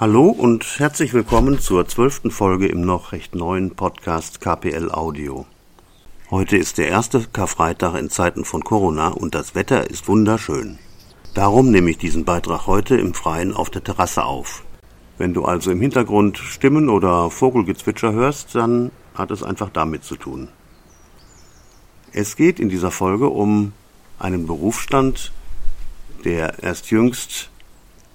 Hallo und herzlich willkommen zur zwölften Folge im noch recht neuen Podcast KPL Audio. Heute ist der erste Karfreitag in Zeiten von Corona und das Wetter ist wunderschön. Darum nehme ich diesen Beitrag heute im Freien auf der Terrasse auf. Wenn du also im Hintergrund Stimmen oder Vogelgezwitscher hörst, dann hat es einfach damit zu tun. Es geht in dieser Folge um einen Berufsstand, der erst jüngst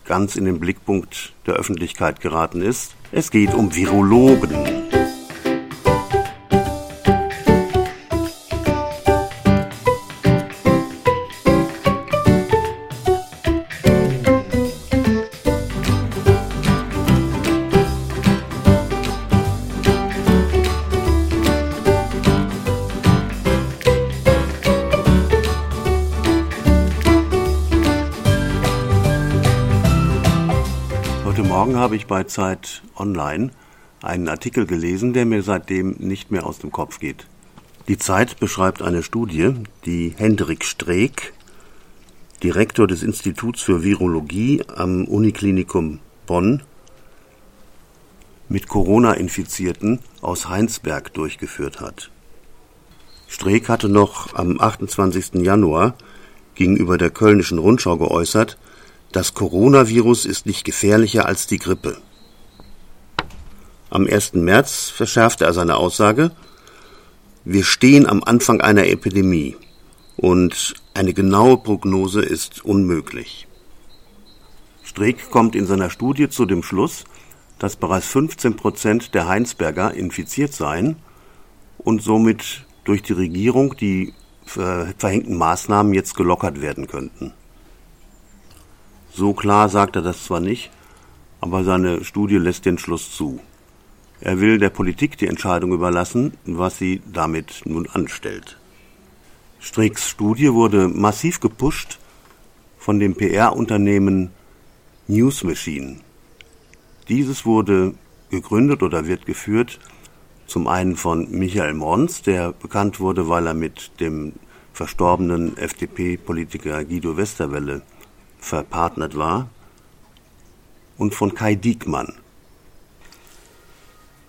ganz in den Blickpunkt der Öffentlichkeit geraten ist. Es geht um Virologen. Morgen habe ich bei Zeit Online einen Artikel gelesen, der mir seitdem nicht mehr aus dem Kopf geht. Die Zeit beschreibt eine Studie, die Hendrik Streeck, Direktor des Instituts für Virologie am Uniklinikum Bonn, mit Corona-Infizierten aus Heinsberg durchgeführt hat. Streeck hatte noch am 28. Januar gegenüber der Kölnischen Rundschau geäußert, das Coronavirus ist nicht gefährlicher als die Grippe. Am 1. März verschärfte er seine Aussage, wir stehen am Anfang einer Epidemie und eine genaue Prognose ist unmöglich. Streeck kommt in seiner Studie zu dem Schluss, dass bereits 15 Prozent der Heinsberger infiziert seien und somit durch die Regierung die verhängten Maßnahmen jetzt gelockert werden könnten. So klar sagt er das zwar nicht, aber seine Studie lässt den Schluss zu. Er will der Politik die Entscheidung überlassen, was sie damit nun anstellt. Streecks Studie wurde massiv gepusht von dem PR-Unternehmen News Machine. Dieses wurde gegründet oder wird geführt zum einen von Michael Mons, der bekannt wurde, weil er mit dem verstorbenen FDP-Politiker Guido Westerwelle verpartnert war, und von Kai Diekmann.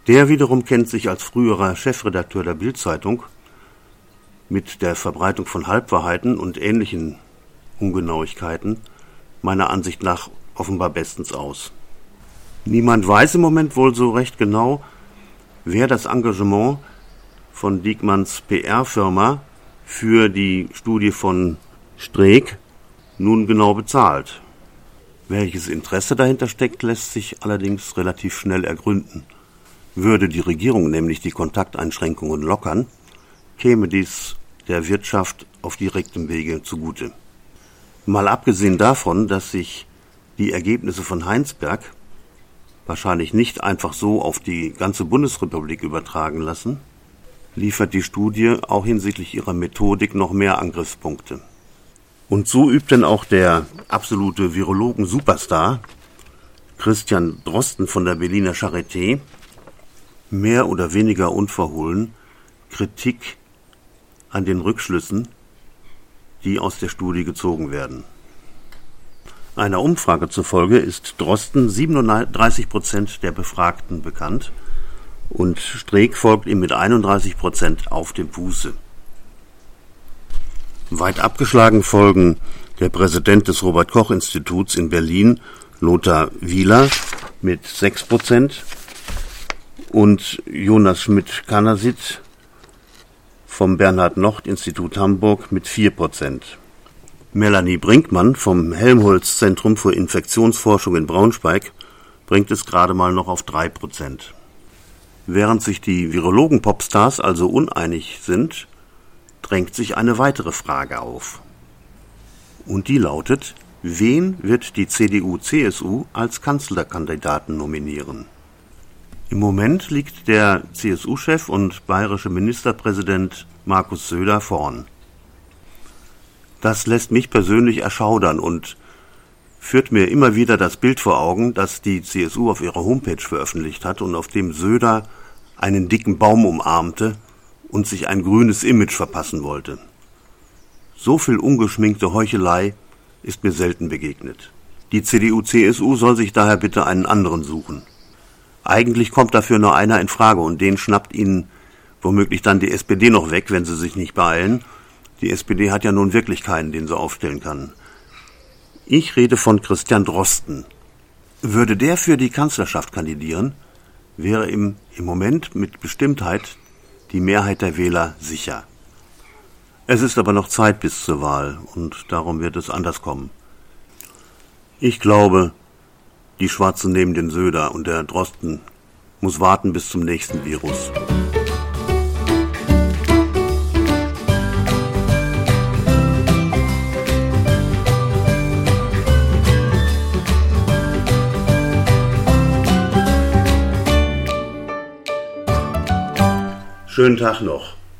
Der wiederum kennt sich als früherer Chefredakteur der Bildzeitung mit der Verbreitung von Halbwahrheiten und ähnlichen Ungenauigkeiten meiner Ansicht nach offenbar bestens aus. Niemand weiß im Moment wohl so recht genau, wer das Engagement von Diekmanns PR-Firma für die Studie von Streeck nun genau bezahlt. Welches Interesse dahinter steckt, lässt sich allerdings relativ schnell ergründen. Würde die Regierung nämlich die Kontakteinschränkungen lockern, käme dies der Wirtschaft auf direktem Wege zugute. Mal abgesehen davon, dass sich die Ergebnisse von Heinsberg wahrscheinlich nicht einfach so auf die ganze Bundesrepublik übertragen lassen, liefert die Studie auch hinsichtlich ihrer Methodik noch mehr Angriffspunkte. Und so übt denn auch der absolute Virologen-Superstar Christian Drosten von der Berliner Charité mehr oder weniger unverhohlen Kritik an den Rückschlüssen, die aus der Studie gezogen werden. Einer Umfrage zufolge ist Drosten 37 Prozent der Befragten bekannt und Streeck folgt ihm mit 31 Prozent auf dem Fuße. Weit abgeschlagen folgen der Präsident des Robert Koch Instituts in Berlin, Lothar Wieler, mit 6 Prozent und Jonas Schmidt-Kanasit vom Bernhard-Nocht-Institut Hamburg mit 4 Prozent. Melanie Brinkmann vom Helmholtz-Zentrum für Infektionsforschung in Braunschweig bringt es gerade mal noch auf 3 Prozent. Während sich die Virologen-Popstars also uneinig sind, drängt sich eine weitere Frage auf. Und die lautet, wen wird die CDU-CSU als Kanzlerkandidaten nominieren? Im Moment liegt der CSU-Chef und bayerische Ministerpräsident Markus Söder vorn. Das lässt mich persönlich erschaudern und führt mir immer wieder das Bild vor Augen, das die CSU auf ihrer Homepage veröffentlicht hat und auf dem Söder einen dicken Baum umarmte und sich ein grünes Image verpassen wollte. So viel ungeschminkte Heuchelei ist mir selten begegnet. Die CDU-CSU soll sich daher bitte einen anderen suchen. Eigentlich kommt dafür nur einer in Frage und den schnappt ihnen womöglich dann die SPD noch weg, wenn sie sich nicht beeilen. Die SPD hat ja nun wirklich keinen, den sie aufstellen kann. Ich rede von Christian Drosten. Würde der für die Kanzlerschaft kandidieren, wäre ihm im Moment mit Bestimmtheit die Mehrheit der Wähler sicher. Es ist aber noch Zeit bis zur Wahl und darum wird es anders kommen. Ich glaube, die Schwarzen nehmen den Söder und der Drosten muss warten bis zum nächsten Virus. Schönen Tag noch.